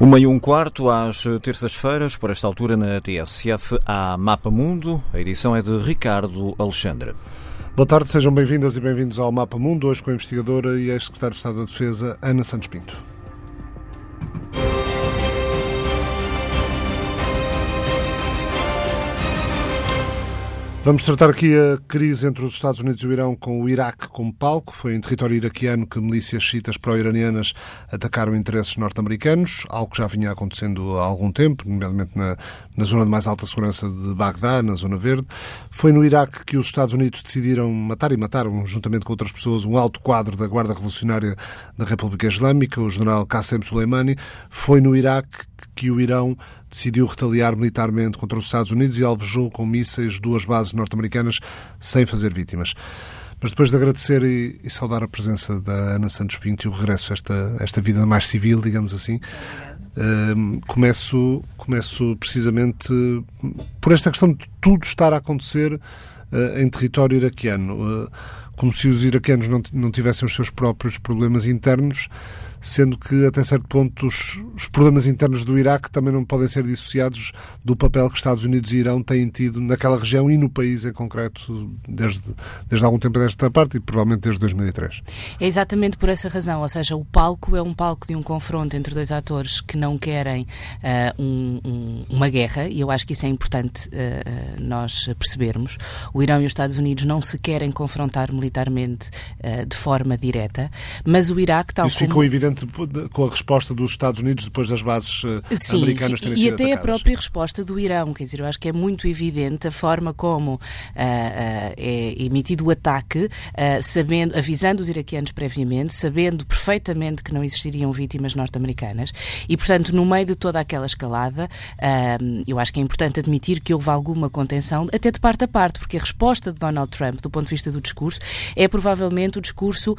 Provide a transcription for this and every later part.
Uma e um quarto às terças-feiras, por esta altura na TSF, há Mapa Mundo. A edição é de Ricardo Alexandre. Boa tarde, sejam bem-vindas e bem-vindos ao Mapa Mundo, hoje com a investigadora e ex-secretária de Estado da Defesa, Ana Santos Pinto. Vamos tratar aqui a crise entre os Estados Unidos e o Irão com o Iraque como palco. Foi em território iraquiano que milícias chiitas pró-iranianas atacaram interesses norte-americanos, algo que já vinha acontecendo há algum tempo, nomeadamente na, na zona de mais alta segurança de Bagdá, na Zona Verde. Foi no Iraque que os Estados Unidos decidiram matar e mataram, juntamente com outras pessoas, um alto quadro da Guarda Revolucionária da República Islâmica, o general Qassem Soleimani. Foi no Iraque que o Irão decidiu retaliar militarmente contra os Estados Unidos e alvejou com mísseis duas bases norte-americanas sem fazer vítimas. Mas depois de agradecer e, e, saudar a presença da Ana Santos Pinto e o regresso a esta, esta vida mais civil, digamos assim, uh, começo, começo precisamente por esta questão de tudo estar a acontecer uh, em território iraquiano. Uh, como se os iraquianos não, não tivessem os seus próprios problemas internos, sendo que, até certo ponto, os, os, problemas internos do Iraque também não podem ser dissociados do papel que Estados Unidos e Irão têm tido naquela região e no país em concreto desde, desde algum tempo desta parte e provavelmente desde 2003. É exatamente por essa razão, ou seja, o palco é um palco de um confronto entre dois atores que não querem uh, um, um, uma guerra e eu acho que isso é importante uh, nós percebermos. O Irão e os Estados Unidos não se querem confrontar militarmente uh, de forma direta, mas o Iraque, tal isso como... ficou evidente com a resposta dos Estados Unidos depois das bases eh, Sim, americanas terem e sido até atacadas. a própria resposta do Irão, quer dizer, eu acho que é muito evidente a forma como uh, uh, é emitido o ataque, uh, sabendo, avisando os iraquianos previamente, sabendo perfeitamente que não existiriam vítimas norte-americanas e, portanto, no meio de toda aquela escalada, eu acho que é importante admitir que houve alguma contenção, até de parte a parte, porque a resposta de Donald Trump, do ponto de vista do discurso, é provavelmente o discurso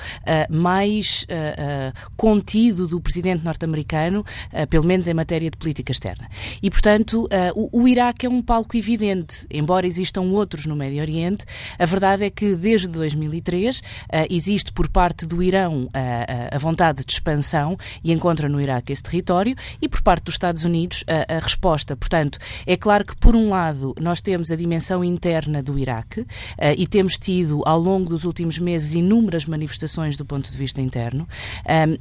mais uh, contido do presidente norte-americano, uh, pelo menos em matéria de política externa. E, portanto, uh, o, o, Iraque é um palco evidente, embora existam outros no Médio Oriente. A verdade é que desde 2003 uh, existe por parte do Irão a vontade de expansão e encontra no Iraque esse território e por parte dos Estados Unidos a resposta. Portanto, é claro que por um lado nós temos a dimensão interna do Iraque e temos tido ao longo dos últimos meses inúmeras manifestações do ponto de vista interno,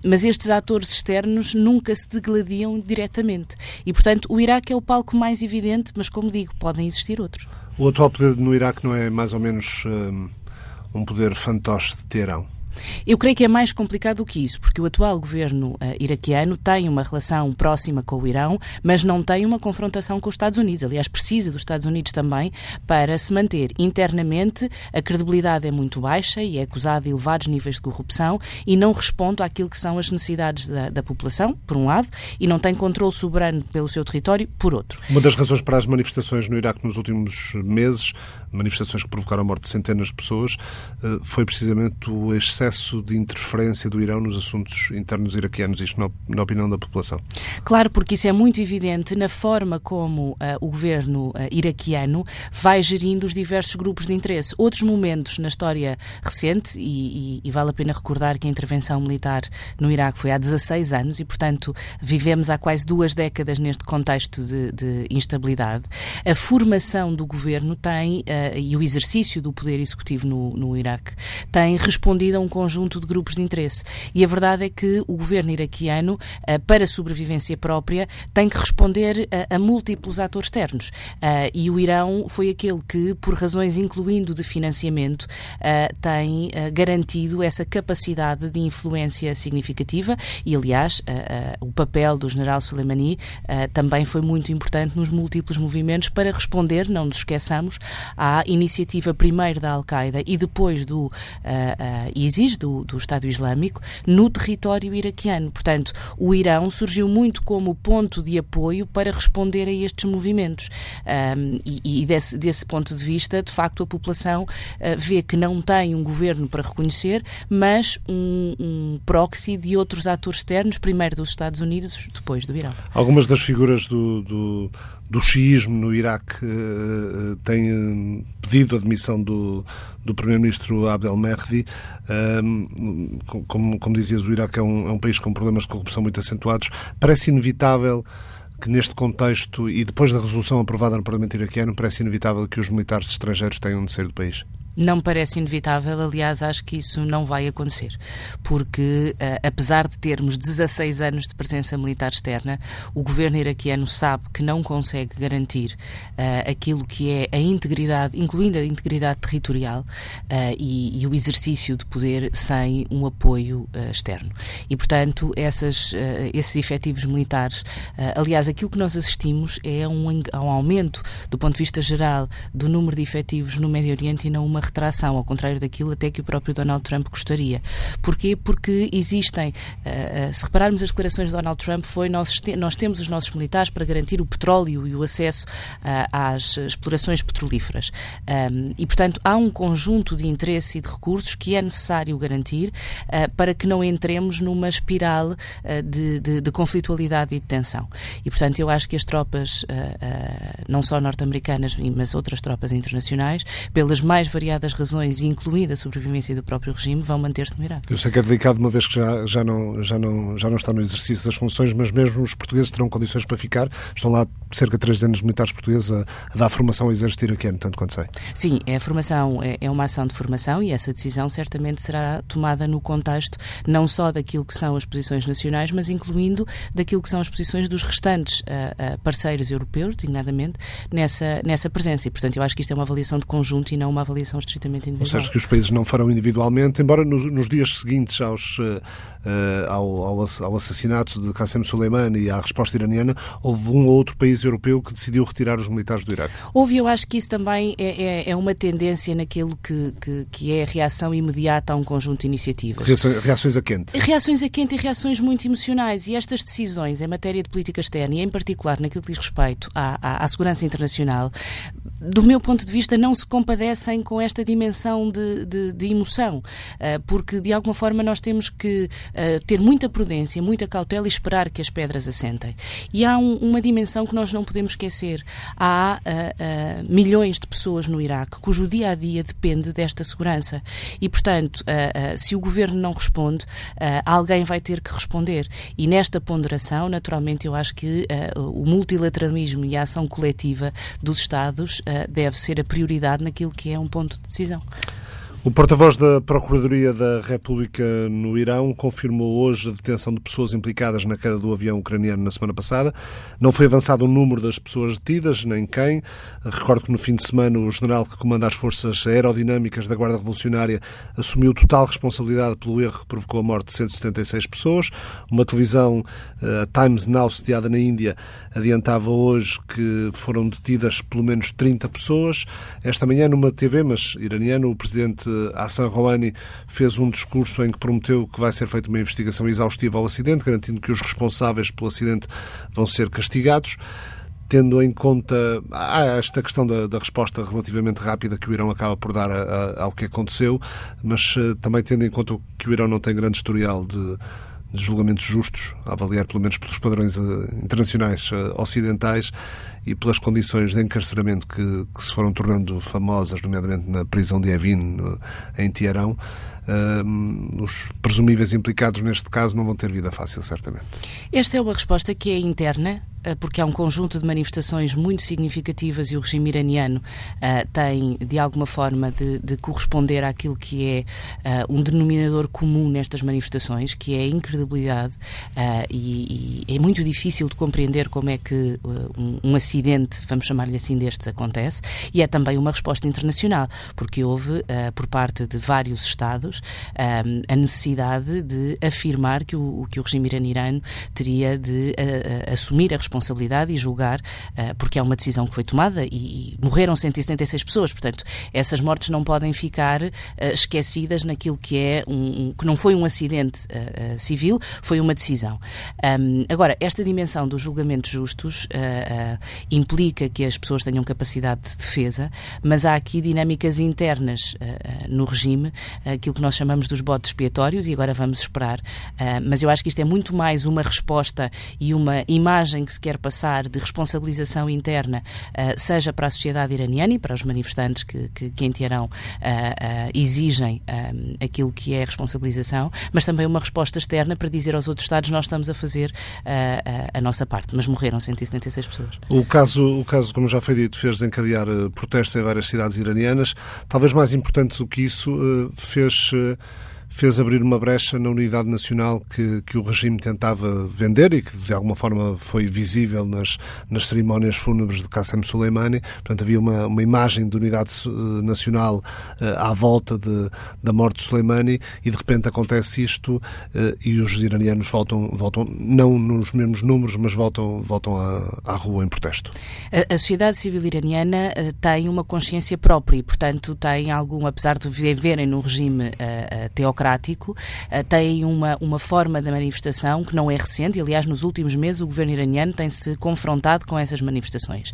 mas estes atores externos nunca se degladiam diretamente. E, portanto, o Iraque é o palco mais evidente, mas, como digo, podem existir outros. O atual poder no Iraque não é mais ou menos um, um poder fantoche de Teherão? Eu creio que é mais complicado do que isso, porque o atual governo uh, iraquiano tem uma relação próxima com o Irão, mas não tem uma confrontação com os Estados Unidos. Aliás, precisa dos Estados Unidos também para se manter. Internamente, a credibilidade é muito baixa e é acusado de elevados níveis de corrupção e não responde àquilo que são as necessidades da, da população, por um lado, e não tem controle soberano pelo seu território, por outro. Uma das razões para as manifestações no Iraque nos últimos meses, manifestações que provocaram a morte de centenas de pessoas, uh, foi precisamente o excesso de interferência do Irão nos assuntos internos iraquianos, isto na, na opinião da população? Claro, porque isso é muito evidente na forma como uh, o governo uh, iraquiano vai gerindo os diversos grupos de interesse. Outros momentos na história recente, e, e, e vale a pena recordar que a intervenção militar no Iraque foi há 16 anos e, portanto, vivemos há quase duas décadas neste contexto de, de instabilidade. A formação do governo tem, uh, e o exercício do poder executivo no, no Iraque, tem respondido a um conjunto de grupos de interesse. E a verdade é que o governo iraquiano, eh, para sobrevivência própria, tem que responder a, a múltiplos atores externos. Eh, e o Irão foi aquele que, por razões incluindo de financiamento, eh, tem garantido essa capacidade de influência significativa e, aliás, o papel do general Soleimani também foi muito importante nos múltiplos movimentos para responder, não nos esqueçamos, à iniciativa primeiro da Al-Qaeda e depois do uh, uh, ISIS, do, do Estado Islâmico no território iraquiano. Portanto, o Irão surgiu muito como ponto de apoio para responder a estes movimentos. Um, e, e desse, desse, ponto de vista, de facto, a população uh, vê que não tem um governo para reconhecer, mas um, um proxy de outros atores externos, primeiro dos Estados Unidos, depois do Irão. Algumas das figuras do, do do xiismo no Iraque uh, têm pedido a demissão do, do Primeiro-Ministro Abdel Mehdi. Como, como dizias, o Iraque é um, é um país com problemas de corrupção muito acentuados. Parece inevitável que neste contexto e depois da resolução aprovada no Parlamento iraquiano, parece inevitável que os militares estrangeiros tenham de sair do país? Não parece inevitável, aliás, acho que isso não vai acontecer, porque uh, apesar de termos 16 anos de presença militar externa, o governo iraquiano sabe que não consegue garantir uh, aquilo que é a integridade, incluindo a integridade territorial uh, e, e, o exercício de poder sem um apoio externo. E, portanto, essas, esses efetivos militares, aliás, aquilo que nós assistimos é um, um aumento, do ponto de vista geral, do número de efetivos no Médio Oriente e não uma retração, ao contrário daquilo até que o próprio Donald Trump gostaria. Porquê? Porque existem, uh, se repararmos as declarações de Donald Trump, foi nós, nós temos os nossos militares para garantir o petróleo e o acesso uh, às explorações petrolíferas. E, portanto, há um conjunto de interesse e de recursos que é necessário garantir para que não entremos numa espiral de, de, de, conflitualidade e de tensão. E, portanto, eu acho que as tropas, não só norte-americanas, mas outras tropas internacionais, pelas mais variadas variadas razões, incluindo a sobrevivência do próprio regime, vão manter-se no Iraque. Eu sei que é delicado, uma vez que já, já, não, já, não, já não está no exercício das funções, mas mesmo os portugueses terão condições para ficar. Estão lá cerca de três anos militares portugueses a, a dar formação ao exército iraquiano, tanto quanto sei. Sim, é a formação é, é uma ação de formação e essa decisão certamente será tomada no contexto não só daquilo que são as posições nacionais, mas incluindo daquilo que são as posições dos restantes uh, uh, parceiros europeus, designadamente, nessa, nessa presença. E, portanto, eu acho que isto é uma avaliação de conjunto e não uma avaliação estritamente individual. Ou seja, que os países não farão individualmente, embora nos, nos dias seguintes aos, uh, ao, ao, ao, assassinato de Qasem Soleimani e à resposta iraniana, houve um ou outro país europeu que decidiu retirar os militares do Iraque. Houve, eu acho que isso também é, é, é uma tendência naquilo que, que, que, é a reação imediata a um conjunto de iniciativas. Reações, reações a quente. Reações a quente e reações muito emocionais. E estas decisões em matéria de política externa e, em particular, naquilo que diz respeito à, à, à segurança internacional, do meu ponto de vista, não se compadecem com esta dimensão de, de, de emoção, uh, porque de alguma forma nós temos que uh, ter muita prudência, muita cautela e esperar que as pedras assentem. E há um, uma dimensão que nós não podemos esquecer. Há uh, milhões de pessoas no Iraque cujo dia a dia depende desta segurança. E, portanto, se o governo não responde, alguém vai ter que responder. E nesta ponderação, naturalmente, eu acho que o multilateralismo e a ação coletiva dos Estados eh, deve ser a prioridade naquilo que é um ponto de decisão. O porta-voz da Procuradoria da República no Irão confirmou hoje a detenção de pessoas implicadas na queda do avião ucraniano na semana passada. Não foi avançado o número das pessoas detidas, nem quem. Recordo que no fim de semana o general que comanda as forças aerodinâmicas da Guarda Revolucionária assumiu total responsabilidade pelo erro que provocou a morte de 176 pessoas. Uma televisão, a Times Now, sediada na Índia, adiantava hoje que foram detidas pelo menos 30 pessoas. Esta manhã, numa TV, mas iraniana, o presidente Hassan Rouhani fez um discurso em que prometeu que vai ser feita uma investigação exaustiva ao acidente, garantindo que os responsáveis pelo acidente vão ser castigados. Tendo em conta esta questão da, da, resposta relativamente rápida que o Irão acaba por dar a, a, ao que aconteceu, mas uh, também tendo em conta que o Irão não tem grande historial de, de julgamentos justos, a avaliar pelo menos pelos padrões uh, internacionais uh, ocidentais, e pelas condições de encarceramento que, que se foram tornando famosas, nomeadamente na prisão de Evin, em Teherão, uh, os presumíveis implicados neste caso não vão ter vida fácil, certamente. Esta é uma resposta que é interna, eh, porque há um conjunto de manifestações muito significativas e o regime iraniano uh, tem, de alguma forma, de, de, corresponder àquilo que é uh, um denominador comum nestas manifestações, que é a incredibilidade, uh, e, e, é muito difícil de compreender como é que um, um, vamos chamar-lhe assim, destes acontece, e é também uma resposta internacional, porque houve, por parte de vários Estados, a necessidade de afirmar que o, que o regime iraniano teria de assumir a responsabilidade e julgar, uh, porque é uma decisão que foi tomada e, e, morreram 176 pessoas. Portanto, essas mortes não podem ficar uh, esquecidas naquilo que é um, um, que não foi um acidente uh, civil, foi uma decisão. Um, agora, esta dimensão dos julgamentos justos implica que as pessoas tenham capacidade de defesa, mas há aqui dinâmicas internas uh, no regime, aquilo que nós chamamos dos botes expiatórios, e agora vamos esperar. mas eu acho que isto é muito mais uma resposta e uma imagem que se quer passar de responsabilização interna, seja para a sociedade iraniana e para os manifestantes que, que, que em Teherão exigem aquilo que é responsabilização, mas também uma resposta externa para dizer aos outros Estados nós estamos a fazer a nossa parte. Mas morreram 176 pessoas. O caso, o caso como já foi dito, fez desencadear uh, protestos em várias cidades iranianas. Talvez mais importante do que isso, uh, fez. Uh, fez abrir uma brecha na unidade nacional que, que o regime tentava vender e que de alguma forma foi visível nas, nas cerimónias fúnebres de Qassem Soleimani. Portanto, havia uma, uma imagem de unidade eh, nacional uh, à volta de, da morte de Soleimani e de repente acontece isto uh, e os iranianos voltam, voltam não nos mesmos números, mas voltam, voltam à, à rua em protesto. A, a sociedade civil iraniana uh, tem uma consciência própria e, portanto, tem algum, apesar de viverem no regime teocrático, democrático, uh, tem uma, uma forma de manifestação que não é recente, aliás, nos últimos meses o governo iraniano tem-se confrontado com essas manifestações.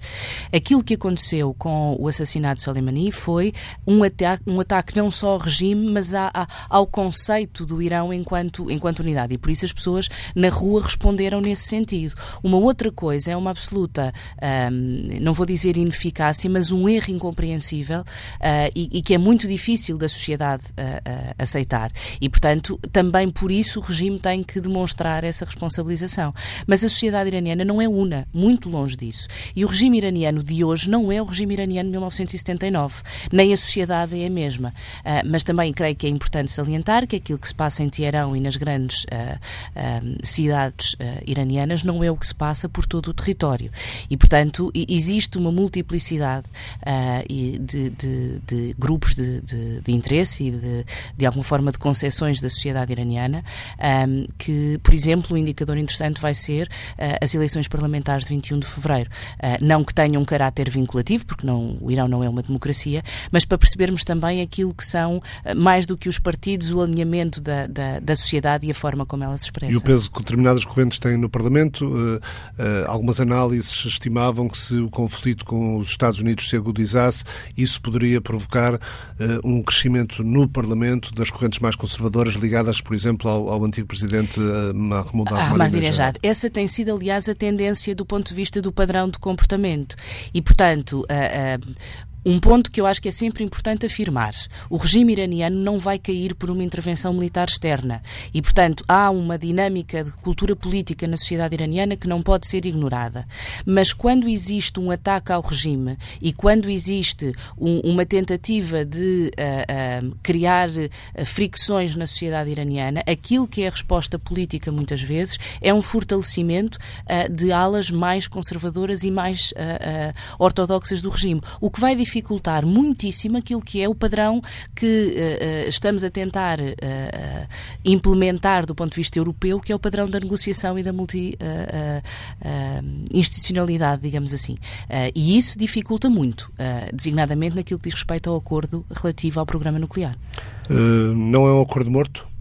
Aquilo que aconteceu com o assassinato de Soleimani foi um ataque, um ataque não só ao regime, mas a, a, ao conceito do Irão enquanto, enquanto unidade, e por isso as pessoas na rua responderam nesse sentido. Uma outra coisa é uma absoluta, não vou dizer ineficácia, mas um erro incompreensível uh, e, e, que é muito difícil da sociedade uh, uh, aceitar. E, portanto, também por isso o regime tem que demonstrar essa responsabilização. Mas a sociedade iraniana não é una, muito longe disso. E o regime iraniano de hoje não é o regime iraniano de 1979, nem a sociedade é a mesma. Uh, mas também creio que é importante salientar que aquilo que se passa em Teherão e nas grandes uh, uh, cidades iranianas não é o que se passa por todo o território. E, portanto, existe uma multiplicidade de, de, de, grupos de, de, interesse e de, de alguma forma de concepções da sociedade iraniana, um, que, por exemplo, um indicador interessante vai ser uh, as eleições parlamentares de 21 de fevereiro. Uh, não que tenham um caráter vinculativo, porque não, o Irão não é uma democracia, mas para percebermos também aquilo que são, uh, mais do que os partidos, o alinhamento da, da, da, sociedade e a forma como ela se expressa. E o peso que determinadas correntes têm no Parlamento, algumas análises estimavam que se o conflito com os Estados Unidos se agudizasse, isso poderia provocar um crescimento no Parlamento das correntes mais mais conservadoras ligadas, por exemplo, ao, ao antigo presidente eh, Mahmoud ah, Ahmadinejad. Essa tem sido, aliás, a tendência do ponto de vista do padrão de comportamento. E, portanto, uh, uh, um ponto que eu acho que é sempre importante afirmar: o regime iraniano não vai cair por uma intervenção militar externa. E, portanto, há uma dinâmica de cultura política na sociedade iraniana que não pode ser ignorada. Mas quando existe um ataque ao regime e quando existe um, uma tentativa de uh, uh, criar uh, fricções na sociedade iraniana, aquilo que é a resposta política, muitas vezes, é um fortalecimento de alas mais conservadoras e mais ortodoxas do regime. O que vai muitíssimo aquilo que é o padrão que uh, estamos a tentar uh, implementar do ponto de vista europeu, que é o padrão da negociação e da multi-institucionalidade, digamos assim. e isso dificulta muito, designadamente naquilo que diz respeito ao acordo relativo ao programa nuclear. não é um acordo morto?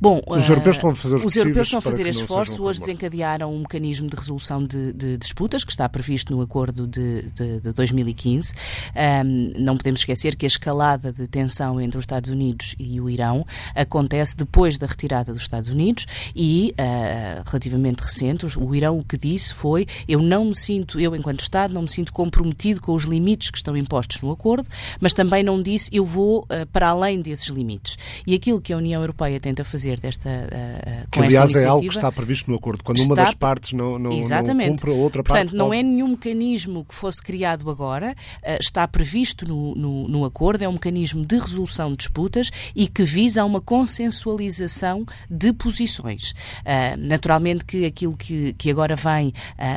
Bom, os europeus estão a fazer os, os europeus estão a fazer esforço. Hoje desencadearam um mecanismo de resolução de, de, disputas que está previsto no acordo de, de, de 2015. Um, não podemos esquecer que a escalada de tensão entre os Estados Unidos e o Irão acontece depois da retirada dos Estados Unidos e, uh, relativamente recente, o Irão o que disse foi eu não me sinto, eu enquanto Estado, não me sinto comprometido com os limites que estão impostos no acordo, mas também não disse eu vou uh, para além desses limites. E aquilo que a União Europeia tenta fazer fazer desta. Uh, com que, aliás, é algo que está previsto no acordo. Quando está... uma das partes não, não, não cumpre, a outra parte. Portanto, não é nenhum mecanismo que fosse criado agora, uh, está previsto no, no, no, acordo, é um mecanismo de resolução de disputas e que visa uma consensualização de posições. Uh, naturalmente que aquilo que, que agora vem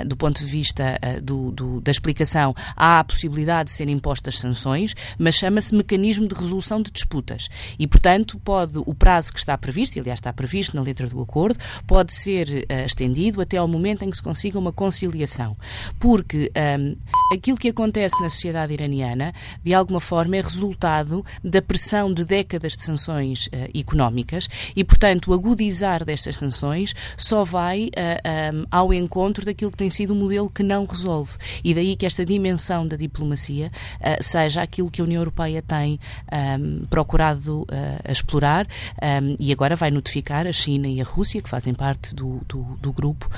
do ponto de vista do, do, da explicação, há a possibilidade de serem impostas sanções, mas chama-se mecanismo de resolução de disputas. E, portanto, pode o prazo que está previsto, aliás está previsto na letra do acordo, pode ser uh, estendido até ao momento em que se consiga uma conciliação. Porque um, aquilo que acontece na sociedade iraniana, de alguma forma, é resultado da pressão de décadas de sanções uh, económicas e, portanto, o agudizar destas sanções só vai uh, um, ao encontro daquilo que tem sido um modelo que não resolve. E daí que esta dimensão da diplomacia seja aquilo que a União Europeia tem um, procurado explorar e agora vai notificar a China e a Rússia, que fazem parte do, do, do grupo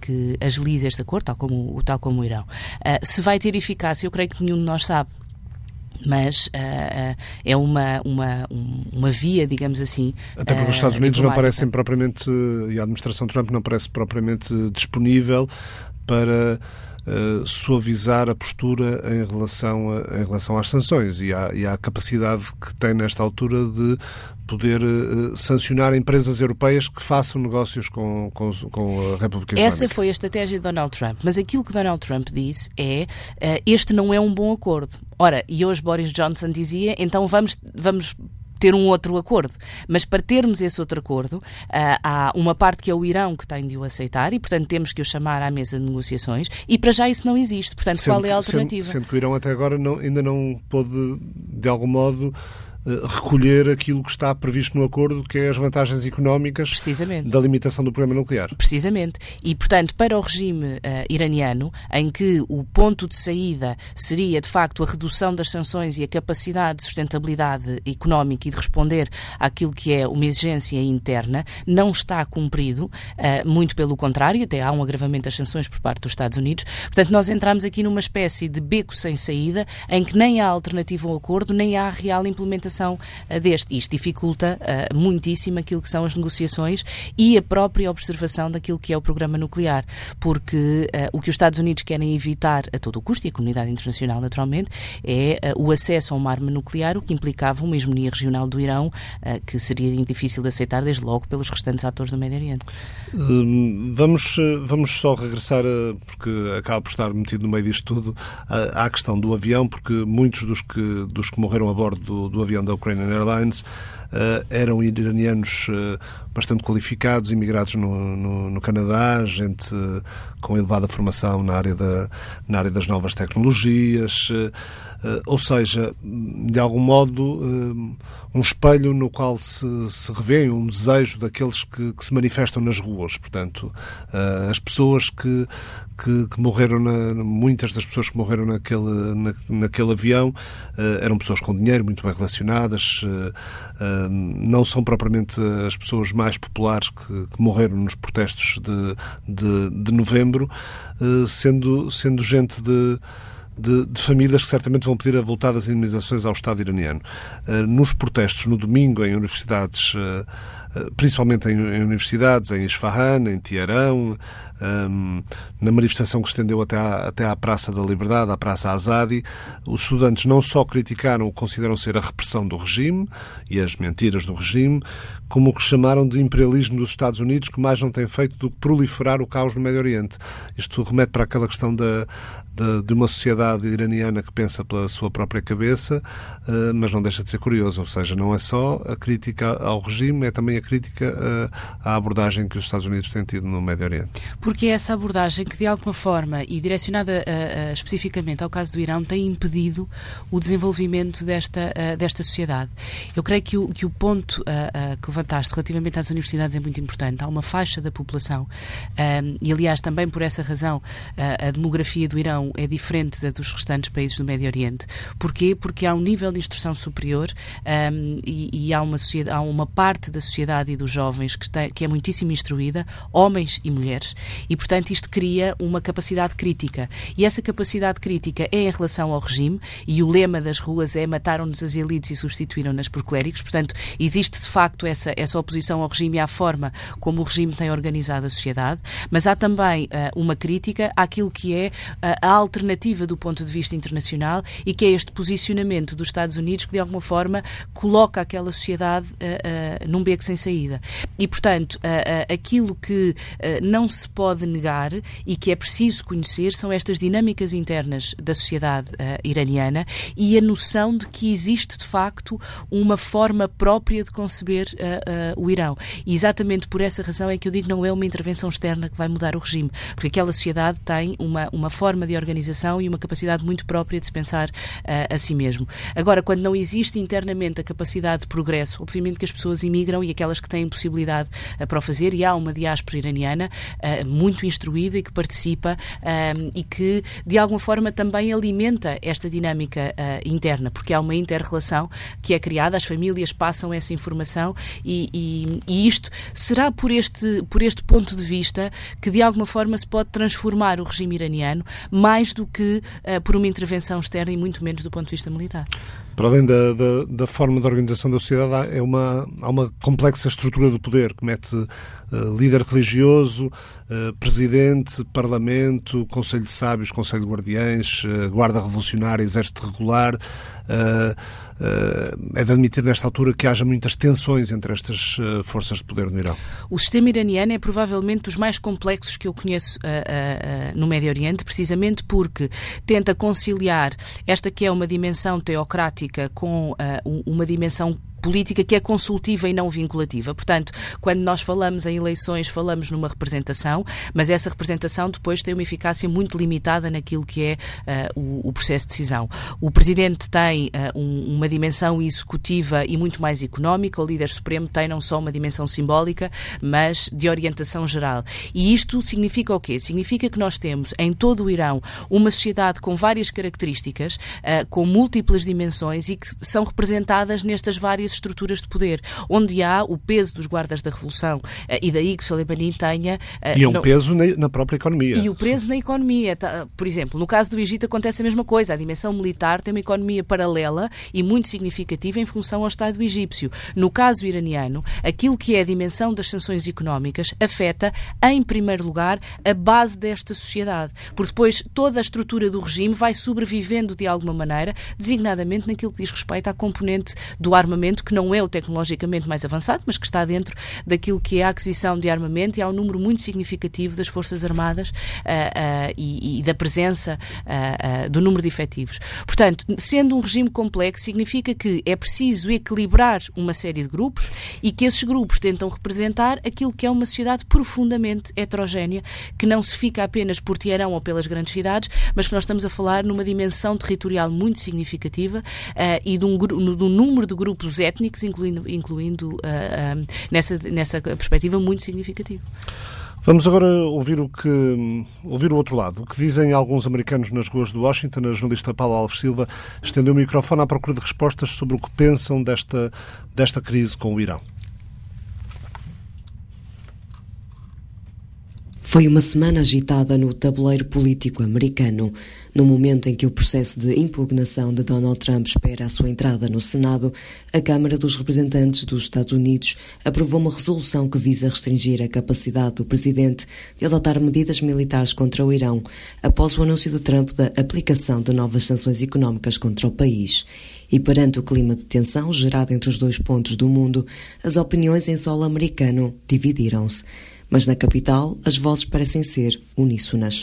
que agiliza este acordo, tal como, tal como o Irão. se vai ter eficácia, eu creio que nenhum de nós sabe mas uh, é uma, uma, uma via, digamos assim. Até porque os Estados Unidos não parecem propriamente, e a administração Trump não parece propriamente disponível para. Uh, suavizar a postura em relação, a, em relação às sanções e à, e à capacidade que tem nesta altura de poder uh, sancionar empresas europeias que façam negócios com, com, com a República Islâmica. Essa foi a estratégia de Donald Trump. Mas aquilo que Donald Trump disse é uh, este não é um bom acordo. Ora, e hoje Boris Johnson dizia, então vamos, vamos ter um outro acordo. Mas para termos esse outro acordo, uh, há uma parte que é o Irão que tem de o aceitar e, portanto, temos que o chamar à mesa de negociações e para já isso não existe. Portanto, sendo qual é a alternativa? Sendo, sendo que o Irão até agora não, ainda não pôde, de algum modo, recolher aquilo que está previsto no acordo, que é as vantagens económicas da limitação do programa nuclear. Precisamente. E, portanto, para o regime uh, iraniano, em que o ponto de saída seria, de facto, a redução das sanções e a capacidade de sustentabilidade económica e de responder àquilo que é uma exigência interna, não está cumprido, uh, muito pelo contrário, até há um agravamento das sanções por parte dos Estados Unidos. Portanto, nós entramos aqui numa espécie de beco sem saída, em que nem há alternativa ao acordo, nem há real implementação uh, deste. Isto dificulta uh, muitíssimo aquilo que são as negociações e a própria observação daquilo que é o programa nuclear, porque uh, o que os Estados Unidos querem evitar a todo o custo, e a comunidade internacional naturalmente, é o acesso a uma arma nuclear, o que implicava uma hegemonia regional do Irão, que seria difícil de aceitar desde logo pelos restantes atores do Médio Oriente. Hum, vamos, vamos só regressar, porque acaba por estar metido no meio disto tudo, à questão do avião, porque muitos dos que, dos que morreram a bordo do, do avião da Ukrainian Airlines Uh, eram iranianos uh, bastante qualificados, imigrados no, no, no Canadá, gente uh, com elevada formação na área, da, na área das novas tecnologias, ou seja, de algum modo, um espelho no qual se, se revê um desejo daqueles que, que se manifestam nas ruas. Portanto, as pessoas que, que, que, morreram, na, muitas das pessoas que morreram naquele, na, naquele avião uh, eram pessoas com dinheiro, muito bem relacionadas, uh, uh, não são propriamente as pessoas mais populares que, que morreram nos protestos de, de, de novembro, sendo, sendo gente de. De, de, famílias que certamente vão pedir a voltar das indemnizações ao Estado iraniano. Uh, nos protestos, no domingo, em universidades, uh, uh, principalmente em, universidades, em Isfahan, em Teherão, um, na manifestação que estendeu até à, até à Praça da Liberdade, à Praça Azadi, os estudantes não só criticaram o que consideram ser a repressão do regime e as mentiras do regime, como o que chamaram de imperialismo dos Estados Unidos, que mais não tem feito do que proliferar o caos no Médio Oriente. Isto remete para aquela questão da, de, de, uma sociedade iraniana que pensa pela sua própria cabeça, uh, mas não deixa de ser curioso. Ou seja, não é só a crítica ao regime, é também a crítica uh, à abordagem que os Estados Unidos têm tido no Médio Oriente. Porque é essa abordagem que, de alguma forma, e direcionada uh, especificamente ao caso do Irão, tem impedido o desenvolvimento desta, desta sociedade. Eu creio que o, que o ponto que levantaste relativamente às universidades é muito importante. Há uma faixa da população, e aliás, também por essa razão, a demografia do Irão é diferente da dos restantes países do Médio Oriente. Porquê? Porque há um nível de instrução superior um, e, e, há, uma há uma parte da sociedade e dos jovens que, está, que é muitíssimo instruída, homens e mulheres, e portanto isto cria uma capacidade crítica. E essa capacidade crítica é em relação ao regime, e o lema das ruas é mataram-nos as elites e substituíram-nas por clérigos, portanto existe de facto essa, essa oposição ao regime e à forma como o regime tem organizado a sociedade, mas há também uh, uma crítica àquilo que é uh, a alternativa do ponto de vista internacional e que é este posicionamento dos Estados Unidos que, de alguma forma, coloca aquela sociedade uh, num beco sem saída. E, portanto, aquilo que não se pode negar e que é preciso conhecer são estas dinâmicas internas da sociedade iraniana e a noção de que existe, de facto, uma forma própria de conceber o Irão. E exatamente por essa razão é que eu digo não é uma intervenção externa que vai mudar o regime, porque aquela sociedade tem uma, uma forma de organização e uma capacidade muito própria de se pensar uh, a si mesmo. Agora, quando não existe internamente a capacidade de progresso, obviamente que as pessoas imigram e aquelas que têm possibilidade uh, para o fazer, e há uma diáspora iraniana uh, muito instruída e que participa e que, de alguma forma, também alimenta esta dinâmica interna, porque há uma inter-relação que é criada, as famílias passam essa informação e, e, e isto será por este, por este ponto de vista que, de alguma forma, se pode transformar o regime iraniano mais do que por uma intervenção externa e muito menos do ponto de vista militar. Para além da, da, da, forma de organização da sociedade, é uma, há uma complexa estrutura do poder que mete uh, líder religioso, uh, presidente, parlamento, conselho de sábios, conselho de guardiães, uh, guarda revolucionária, exército regular. É de admitir nesta altura que haja muitas tensões entre estas forças de poder no Irão. O sistema iraniano é provavelmente dos mais complexos que eu conheço no Médio Oriente, precisamente porque tenta conciliar esta que é uma dimensão teocrática com uh, uma dimensão política que é consultiva e não vinculativa. Portanto, quando nós falamos em eleições, falamos numa representação, mas essa representação depois tem uma eficácia muito limitada naquilo que é uh, o, o, processo de decisão. O Presidente tem uh, um, uma dimensão executiva e muito mais económica, o Líder Supremo tem não só uma dimensão simbólica, mas de orientação geral. E isto significa o quê? Significa que nós temos em todo o Irão uma sociedade com várias características, uh, com múltiplas dimensões e que são representadas nestas várias estruturas de poder, onde há o peso dos guardas da Revolução, eh, e daí que Soleimani tenha... Eh, e é um não... peso na própria economia. E o peso na economia. Tá, por exemplo, no caso do Egito acontece a mesma coisa. A dimensão militar tem uma economia paralela e muito significativa em função ao Estado egípcio. No caso iraniano, aquilo que é a dimensão das sanções económicas afeta, em primeiro lugar, a base desta sociedade. Porque depois toda a estrutura do regime vai sobrevivendo de alguma maneira, designadamente naquilo que diz respeito à componente do armamento armamento que não é o tecnologicamente mais avançado, mas que está dentro daquilo que é a aquisição de armamento e há um número muito significativo das Forças Armadas uh, uh, e, e, da presença uh, do número de efetivos. Portanto, sendo um regime complexo, significa que é preciso equilibrar uma série de grupos e que esses grupos tentam representar aquilo que é uma sociedade profundamente heterogénea, que não se fica apenas por Teherão ou pelas grandes cidades, mas que nós estamos a falar numa dimensão territorial muito significativa e de um, de um número de grupos étnicos étnicos, incluindo, incluindo uh, nessa, nessa perspectiva muito significativo. Vamos agora ouvir o que ouvir o outro lado. O que dizem alguns americanos nas ruas de Washington. A jornalista Paula Alves Silva estendeu o microfone à procura de respostas sobre o que pensam desta, desta crise com o Irão. Foi uma semana agitada no tabuleiro político americano. No momento em que o processo de impugnação de Donald Trump espera a sua entrada no Senado, a Câmara dos Representantes dos Estados Unidos aprovou uma resolução que visa restringir a capacidade do presidente de adotar medidas militares contra o Irão, após o anúncio de Trump da aplicação de novas sanções económicas contra o país. E perante o clima de tensão gerado entre os dois pontos do mundo, as opiniões em solo americano dividiram-se mas na capital as vozes parecem ser uníssonas.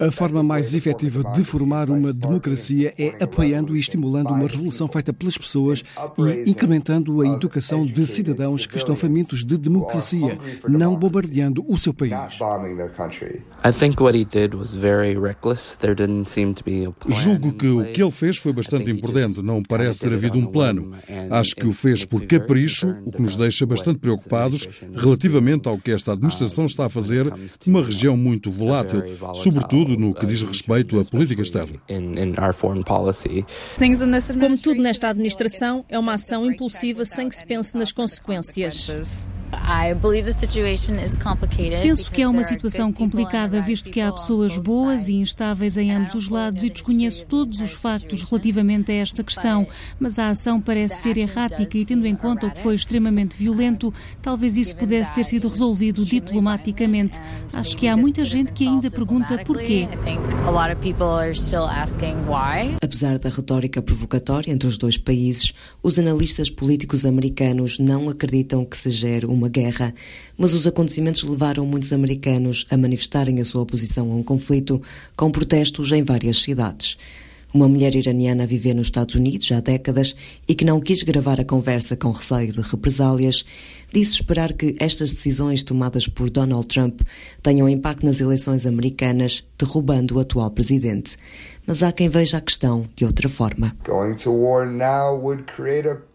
A forma mais efetiva de formar uma democracia é apoiando e estimulando uma revolução feita pelas pessoas e incrementando a educação de cidadãos que estão famintos de democracia, não bombardeando o seu país. Julgo que o que ele fez foi bastante imprudente, não parece ter havido um plano. Acho que o fez por capricho, o que nos deixa bastante preocupados relativamente ao que esta administração administração está a fazer numa região muito volátil, sobretudo no que diz respeito à política externa. Como tudo nesta administração, é uma ação impulsiva sem que se pense nas consequências. Penso que é uma situação complicada, visto que há pessoas boas e instáveis em ambos os lados e desconheço todos os factos relativamente a esta questão, mas a ação parece ser errática e, tendo em conta o que foi extremamente violento, talvez isso pudesse ter sido resolvido diplomaticamente. Acho que há muita gente que ainda pergunta porquê. Apesar da retórica provocatória entre os dois países, os analistas políticos americanos não acreditam que se gere uma guerra, mas os acontecimentos levaram muitos americanos a manifestarem a sua oposição a um conflito com protestos em várias cidades. Uma mulher iraniana a viver nos Estados Unidos há décadas e que não quis gravar a conversa com receio de represálias, disse esperar que estas decisões tomadas por Donald Trump tenham impacto nas eleições americanas, derrubando o atual presidente mas há quem veja a questão de outra forma.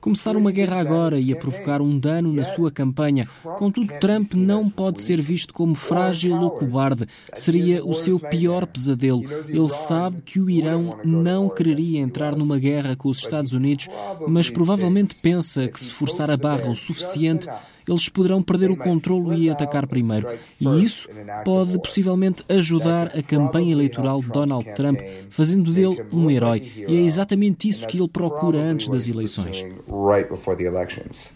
Começar uma guerra agora ia provocar um dano na sua campanha. Contudo, Trump não pode ser visto como frágil ou cobarde. Seria o seu pior pesadelo. Ele sabe que o Irão não quereria entrar numa guerra com os Estados Unidos, mas provavelmente pensa que se forçar a barra o suficiente, eles poderão perder o controle e atacar primeiro. E isso pode possivelmente ajudar a campanha eleitoral de Donald Trump, fazendo dele um herói. E é exatamente isso que ele procura antes das eleições.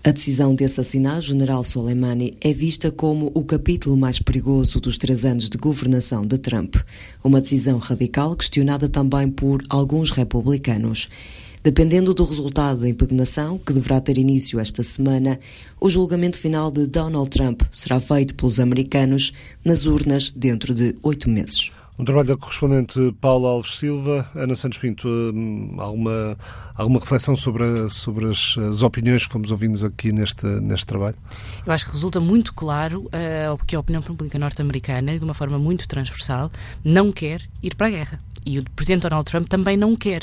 A decisão de assassinar o general Soleimani é vista como o capítulo mais perigoso dos três anos de governação de Trump. Uma decisão radical questionada também por alguns republicanos. Dependendo do resultado da impugnação, que deverá ter início esta semana, o julgamento final de Donald Trump será feito pelos americanos nas urnas dentro de oito meses. Um trabalho da correspondente Paula Alves Silva. Ana Santos Pinto, hum, alguma, alguma reflexão sobre, sobre as, as, opiniões que fomos ouvindo aqui neste, neste trabalho? Eu acho que resulta muito claro uh, que a opinião pública norte-americana, de uma forma muito transversal, não quer ir para a guerra e o Presidente Donald Trump também não quer.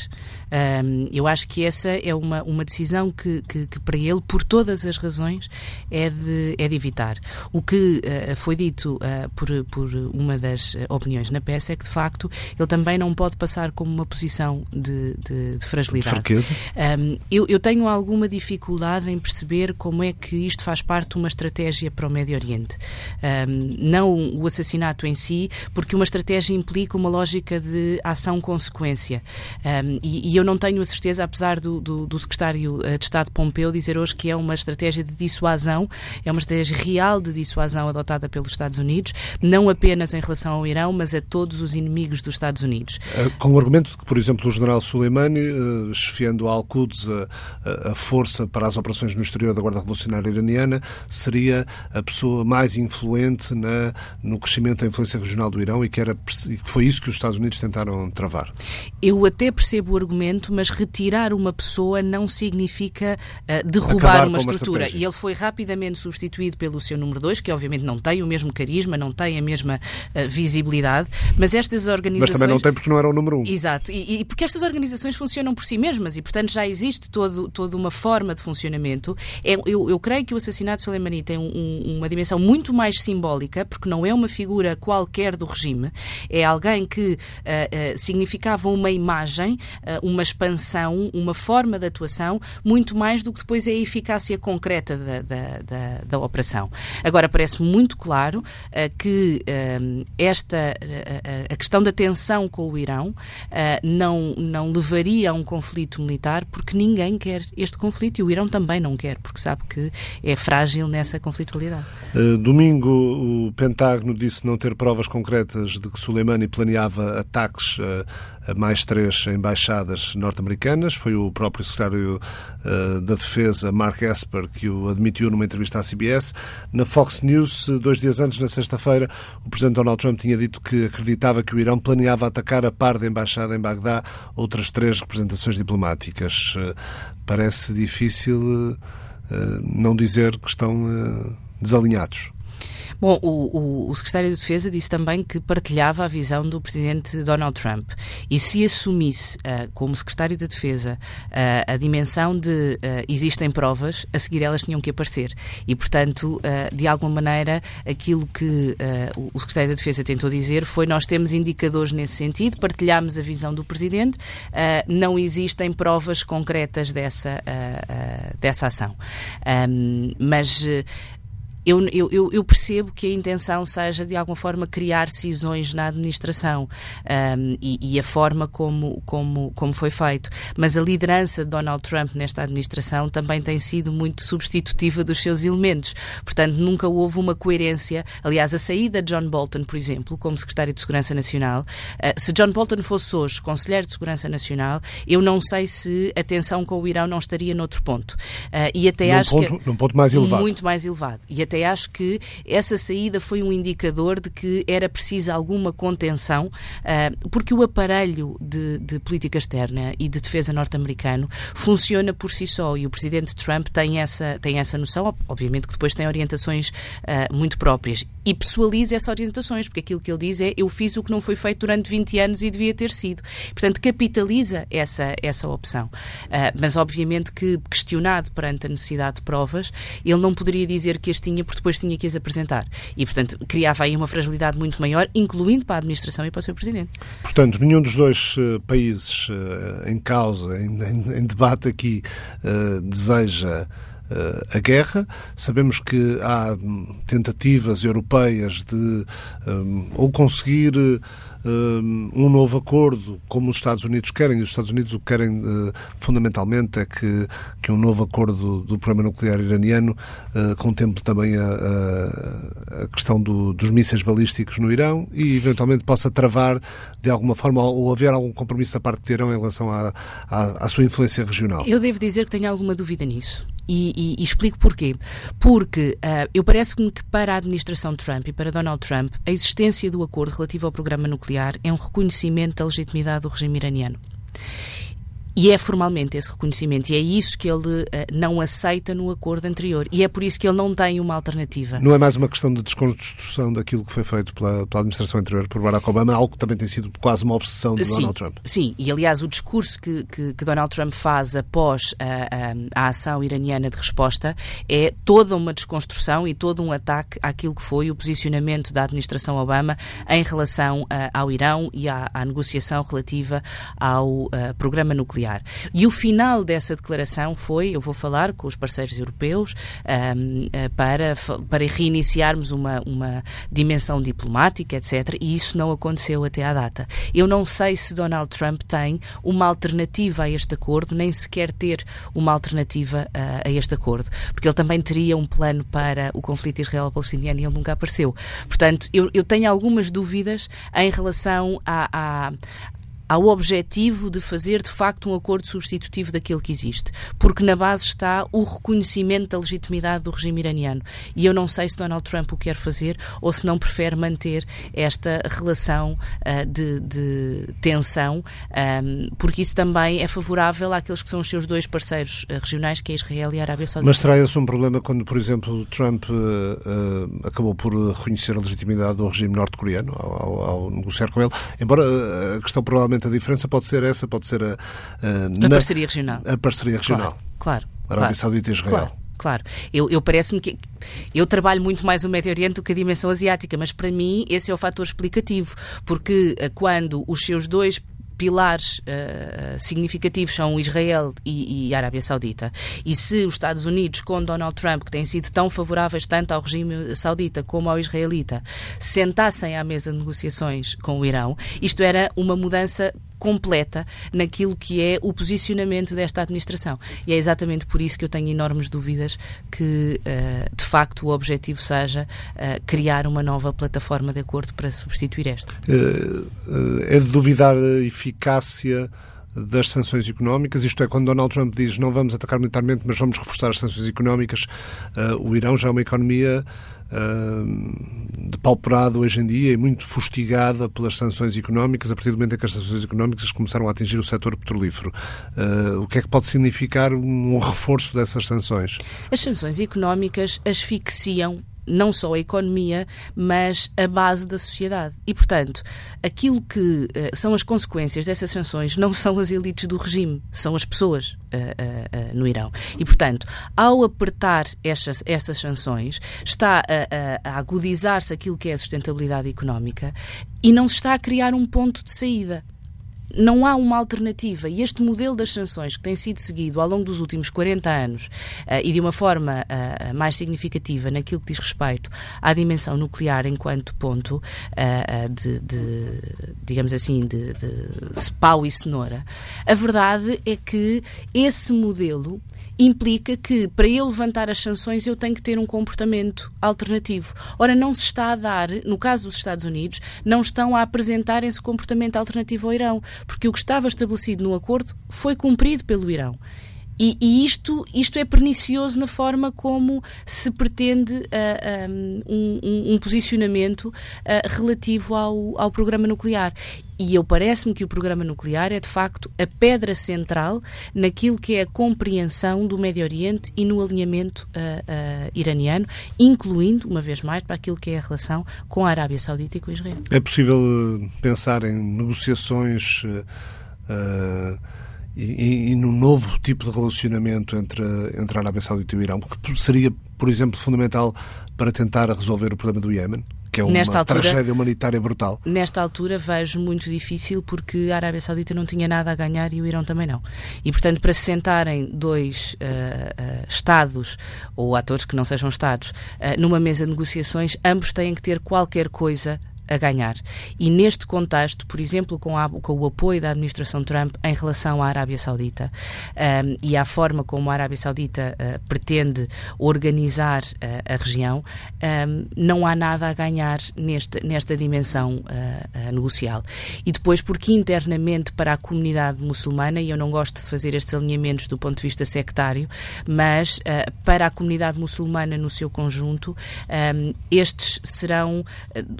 Um, eu acho que essa é uma, uma decisão que, que, que, para ele, por todas as razões, é de, é de evitar. O que uh, foi dito uh, por, por uma das opiniões na peça é que, de facto, ele também não pode passar como uma posição de, de, de fragilidade. Fraqueza? Um, eu, eu tenho alguma dificuldade em perceber como é que isto faz parte de uma estratégia para o Médio Oriente. Um, não o assassinato em si, porque uma estratégia implica uma lógica de ação-consequência. E, e, eu não tenho a certeza, apesar do, do, do, secretário eh, de Estado Pompeu dizer hoje que é uma estratégia de dissuasão, é uma estratégia real de dissuasão adotada pelos Estados Unidos, não apenas em relação ao Irão, mas a todos os inimigos dos Estados Unidos. Eh, com o argumento de que, por exemplo, o general Soleimani, chefiando Al-Quds a, a, força para as operações no exterior da Guarda Revolucionária Iraniana, seria a pessoa mais influente na, no crescimento da influência regional do Irão e que, era, e que foi isso que os Estados Unidos tentaram travar. Eu até percebo o argumento, mas retirar uma pessoa não significa uh, derrubar uma, uma estrutura. e ele foi rapidamente substituído pelo seu número 2, que obviamente não tem o mesmo carisma, não tem a mesma uh, visibilidade, mas estas organizações. Mas também não tem porque não era o número 1. Um. Exato, e, e, porque estas organizações funcionam por si mesmas e, portanto, já existe todo, toda uma forma de funcionamento. É, eu, eu creio que o assassinato de Soleimani tem um, uma dimensão muito mais simbólica, porque não é uma figura qualquer do regime, é alguém que uh, significavam uma imagem, eh, uma expansão, uma forma de atuação, muito mais do que depois a eficácia concreta da, da, da, da operação. Agora, parece muito claro uh, que uh, esta, uh, a questão da tensão com o Irão não, não levaria a um conflito militar, porque ninguém quer este conflito e o Irão também não quer, porque sabe que é frágil nessa conflitualidade. domingo, o Pentágono disse não ter provas concretas de que Soleimani planeava ataques mais três embaixadas norte-americanas. Foi o próprio secretário uh, da Defesa, Mark Esper, que o admitiu numa entrevista à CBS. Na Fox News, dois dias antes, na sexta-feira, o presidente Donald Trump tinha dito que acreditava que o Irão planeava atacar a par da embaixada em Bagdá outras três representações diplomáticas. Uh, parece difícil uh, não dizer que estão desalinhados. Bom, o, o, o, secretário de Defesa disse também que partilhava a visão do presidente Donald Trump. E se assumisse, uh, como secretário de Defesa, uh, a dimensão de uh, existem provas, a seguir elas tinham que aparecer. E, portanto, de alguma maneira, aquilo que o secretário de Defesa tentou dizer foi: nós temos indicadores nesse sentido, partilhamos a visão do presidente, não existem provas concretas dessa, dessa ação. Um, mas eu, eu, eu, percebo que a intenção seja, de alguma forma, criar cisões na administração um, e, e, a forma como, como, como foi feito. Mas a liderança de Donald Trump nesta administração também tem sido muito substitutiva dos seus elementos. Portanto, nunca houve uma coerência. Aliás, a saída de John Bolton, por exemplo, como secretário de Segurança Nacional, uh, se John Bolton fosse hoje conselheiro de Segurança Nacional, eu não sei se a tensão com o Irão não estaria noutro ponto. Uh, e até num acho ponto, que. Num ponto mais elevado. Muito mais elevado. E até até acho que essa saída foi um indicador de que era preciso alguma contenção, uh, porque o aparelho de, de, política externa e de defesa norte-americano funciona por si só e o presidente Trump tem essa, tem essa noção, obviamente que depois tem orientações uh, muito próprias e pessoaliza essas orientações, porque aquilo que ele diz é eu fiz o que não foi feito durante 20 anos e devia ter sido. Portanto, capitaliza essa, essa opção. Uh, mas, obviamente, que questionado perante a necessidade de provas, ele não poderia dizer que as tinha porque depois tinha que as apresentar. E, portanto, criava aí uma fragilidade muito maior, incluindo para a administração e para o seu presidente. Portanto, nenhum dos dois uh, países uh, em causa, em, em, em, debate aqui, uh, deseja a guerra. Sabemos que há tentativas europeias de ou conseguir um novo acordo, como os Estados Unidos querem, e os Estados Unidos o que querem uh, fundamentalmente é que, que um novo acordo do, do programa nuclear iraniano uh, contemple também a, a, questão do, dos mísseis balísticos no Irão e eventualmente possa travar de alguma forma ou haver algum compromisso da parte de Irão em relação à, à, à sua influência regional. Eu devo dizer que tenho alguma dúvida nisso. E, e, e, explico porquê. Porque uh, eu parece-me que para a administração Trump e para Donald Trump, a existência do acordo relativo ao programa nuclear é um reconhecimento da legitimidade do regime iraniano. E é formalmente esse reconhecimento, e é isso que ele uh, não aceita no acordo anterior. E é por isso que ele não tem uma alternativa. Não é mais uma questão de desconstrução daquilo que foi feito pela, pela administração anterior por Barack Obama, algo que também tem sido quase uma obsessão de sim, Donald Trump. Sim, e aliás o discurso que, que, que Donald Trump faz após a, a, a, ação iraniana de resposta é toda uma desconstrução e todo um ataque àquilo que foi o posicionamento da administração Obama em relação uh, ao Irão e à, à, negociação relativa ao uh, programa nuclear E o final dessa declaração foi: eu vou falar com os parceiros europeus um, eh, para, para reiniciarmos uma, uma dimensão diplomática, etc. E isso não aconteceu até à data. Eu não sei se Donald Trump tem uma alternativa a este acordo, nem sequer ter uma alternativa a, a este acordo, porque ele também teria um plano para o conflito israelo-palestiniano e ele nunca apareceu. Portanto, eu, eu tenho algumas dúvidas em relação à, à, ao objetivo de fazer de facto um acordo substitutivo daquele que existe, porque na base está o reconhecimento da legitimidade do regime iraniano. E eu não sei se Donald Trump o quer fazer ou se não prefere manter esta relação uh, de, de, tensão, um, porque isso também é favorável àqueles que são os seus dois parceiros uh, regionais, que é Israel e a Arábia Saudita. Mas terá esse um problema quando, por exemplo, Trump uh, acabou por reconhecer a legitimidade do regime norte-coreano ao, ao, ao negociar com ele, embora a questão provavelmente a diferença pode ser essa, pode ser a, a, a parceria regional. A parceria regional. Claro. claro Arábia claro, Saudita e Israel. Claro. Claro, eu, eu parece-me que eu trabalho muito mais o Médio Oriente do que a dimensão asiática, mas para mim esse é o fator explicativo, porque eh, quando os seus dois pilares uh, significativos são Israel e, e, a Arábia Saudita. E se os Estados Unidos, com Donald Trump, que têm sido tão favoráveis tanto ao regime saudita como ao israelita, sentassem à mesa de negociações com o Irão, isto era uma mudança completa naquilo que é o posicionamento desta administração. E é exatamente por isso que eu tenho enormes dúvidas que, uh, de facto, o objetivo seja uh, criar uma nova plataforma de acordo para substituir esta. É de duvidar a eficácia das sanções económicas, isto é, quando Donald Trump diz não vamos atacar militarmente, mas vamos reforçar as sanções económicas, uh, o Irão já é uma economia depauperada hoje em dia e muito fustigada pelas sanções económicas, a partir do momento em que as sanções económicas começaram a atingir o setor petrolífero. Uh, o que é que pode significar um reforço dessas sanções? As sanções económicas asfixiam não só a economia, mas a base da sociedade. E, portanto, aquilo que uh, são as consequências dessas sanções não são as elites do regime, são as pessoas uh, uh, no Irão. E, portanto, ao apertar estas, estas sanções, está a, a, a agudizar-se aquilo que é a sustentabilidade económica e não se está a criar um ponto de saída não há uma alternativa. E este modelo das sanções que tem sido seguido ao longo dos últimos 40 anos uh, e de uma forma uh, mais significativa naquilo que diz respeito à dimensão nuclear enquanto ponto uh, de, de, digamos assim, de, de pau e cenoura, a verdade é que esse modelo implica que para eu levantar as sanções eu tenho que ter um comportamento alternativo. Ora, não se está a dar, no caso dos Estados Unidos, não estão a apresentar esse comportamento alternativo ao Irão, porque o que estava estabelecido no acordo foi cumprido pelo Irão. E, e, isto, isto é pernicioso na forma como se pretende uh, um, um, posicionamento uh, relativo ao, ao programa nuclear. E eu parece-me que o programa nuclear é de facto a pedra central naquilo que é a compreensão do Médio Oriente e no alinhamento uh, iraniano, incluindo, uma vez mais, para aquilo que é a relação com a Arábia Saudita e com Israel. É possível pensar em negociações. Uh, e, e, no novo tipo de relacionamento entre, entre a Arábia Saudita e o Irão, que seria, por exemplo, fundamental para tentar resolver o problema do Iémen? Que é uma altura, tragédia humanitária brutal. Nesta altura vejo muito difícil porque a Arábia Saudita não tinha nada a ganhar e o Irão também não. E, portanto, para se sentarem dois uh, uh, Estados ou atores que não sejam Estados uh, numa mesa de negociações, ambos têm que ter qualquer coisa a ganhar. E neste contexto, por exemplo, com, a, com o apoio da administração Trump em relação à Arábia Saudita um, e à forma como a Arábia Saudita uh, pretende organizar uh, a região, um, não há nada a ganhar neste, nesta dimensão uh, negocial. E depois, porque internamente para a comunidade muçulmana, e eu não gosto de fazer estes alinhamentos do ponto de vista sectário, mas para a comunidade muçulmana no seu conjunto, um, estes serão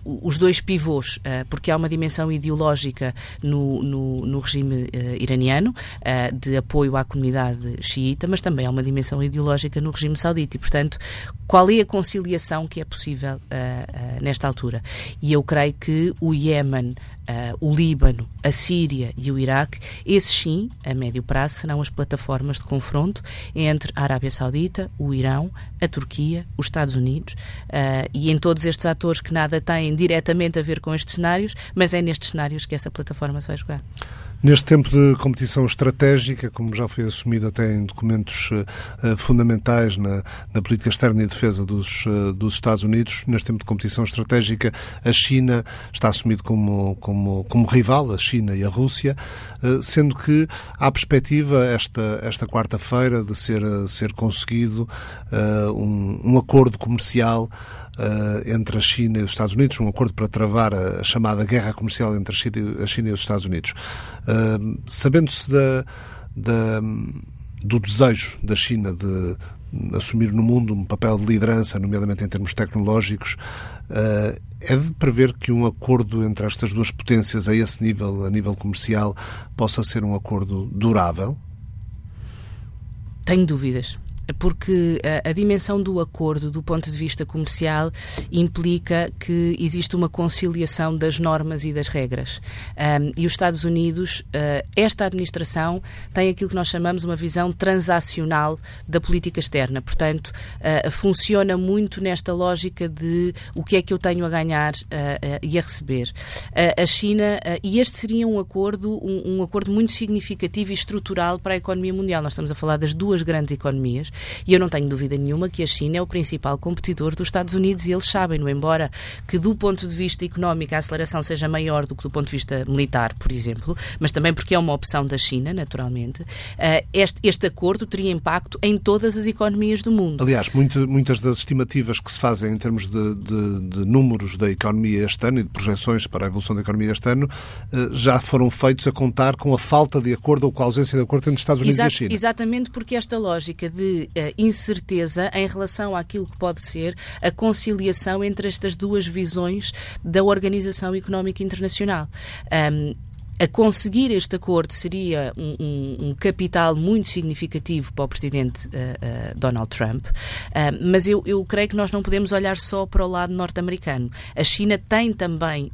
os dois dois pivôs, uh, porque há uma dimensão ideológica no, no, no regime uh, iraniano, uh, de apoio à comunidade xiita, mas também há uma dimensão ideológica no regime saudita. E, portanto, qual é a conciliação que é possível nesta altura? E eu creio que o Iémen uh, o Líbano, a Síria e o Iraque, esses sim, a médio prazo, serão as plataformas de confronto entre a Arábia Saudita, o Irão, a Turquia, os Estados Unidos uh, e em todos estes atores que nada têm diretamente a ver com estes cenários, mas é nestes cenários que essa plataforma se vai jogar. Neste tempo de competição estratégica, como já foi assumido até em documentos uh, fundamentais na, na, política externa e defesa dos, uh, dos Estados Unidos, neste tempo de competição estratégica, a China está assumido como, como, como rival, a China e a Rússia, sendo que há perspectiva esta, esta quarta-feira de ser, ser conseguido um, um acordo comercial entre a China e os Estados Unidos, um acordo para travar a, chamada guerra comercial entre a China, e os Estados Unidos. Uh, Sabendo-se da, da, do desejo da China de assumir no mundo um papel de liderança, nomeadamente em termos tecnológicos, uh, é de prever que um acordo entre estas duas potências a esse nível, a nível comercial, possa ser um acordo durável? Tenho dúvidas porque a, a, dimensão do acordo, do ponto de vista comercial, implica que existe uma conciliação das normas e das regras. Um, e os Estados Unidos, uh, esta administração, tem aquilo que nós chamamos uma visão transacional da política externa. Portanto, uh, funciona muito nesta lógica de o que é que eu tenho a ganhar uh, e a receber. a China, e este seria um acordo, um, um acordo muito significativo e estrutural para a economia mundial. Nós estamos a falar das duas grandes economias e eu não tenho dúvida nenhuma que a China é o principal competidor dos Estados Unidos e eles sabem-no, embora que do ponto de vista económico a aceleração seja maior do que do ponto de vista militar, por exemplo, mas também porque é uma opção da China, naturalmente, eh, este, este acordo teria impacto em todas as economias do mundo. Aliás, muito, muitas das estimativas que se fazem em termos de, de, de, números da economia este ano e de projeções para a evolução da economia este ano eh, já foram feitos a contar com a falta de acordo ou com a ausência de acordo entre os Estados Unidos Exato, e a China. Exatamente porque esta lógica de uh, incerteza em relação àquilo que pode ser a conciliação entre estas duas visões da Organização Económica Internacional. Um, a conseguir este acordo seria um, um, um, capital muito significativo para o presidente uh, uh, Donald Trump, uh, mas eu, eu, creio que nós não podemos olhar só para o lado norte-americano. A China tem também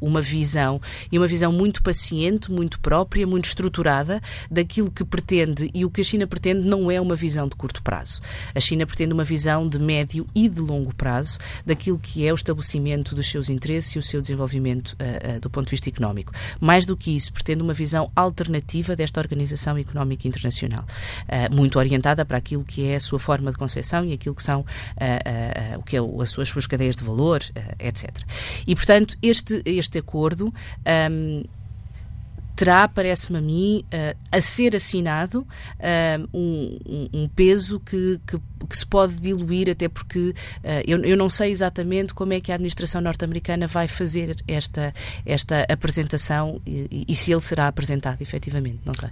uma visão, e uma visão muito paciente, muito própria, muito estruturada daquilo que pretende, e o que a China pretende não é uma visão de curto prazo. A China pretende uma visão de médio e de longo prazo daquilo que é o estabelecimento dos seus interesses e o seu desenvolvimento do ponto de vista económico. Mais do do que isso, pretende uma visão alternativa desta Organização Económica Internacional, uh, muito orientada para aquilo que é a sua forma de concepção e aquilo que são uh, o que é as suas, as suas cadeias de valor, etc. E, portanto, este, este acordo. Um, terá, parece-me a mim, uh, a ser assinado uh, um, um, peso que, que, que, se pode diluir, até porque uh, eu, eu, não sei exatamente como é que a administração norte-americana vai fazer esta, esta apresentação e, e, se ele será apresentado, efetivamente, não sei.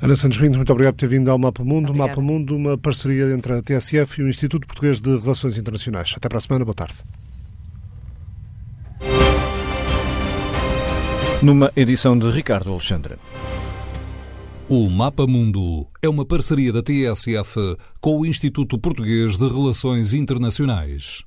Ana Santos Pinto, muito obrigado por ter vindo ao Mapa Mundo. Obrigada. Mapa Mundo, uma parceria entre a TSF e o Instituto Português de Relações Internacionais. Até para a semana, boa tarde. Numa edição de Ricardo Alexandre. O Mapa Mundo é uma parceria da TSF com o Instituto Português de Relações Internacionais.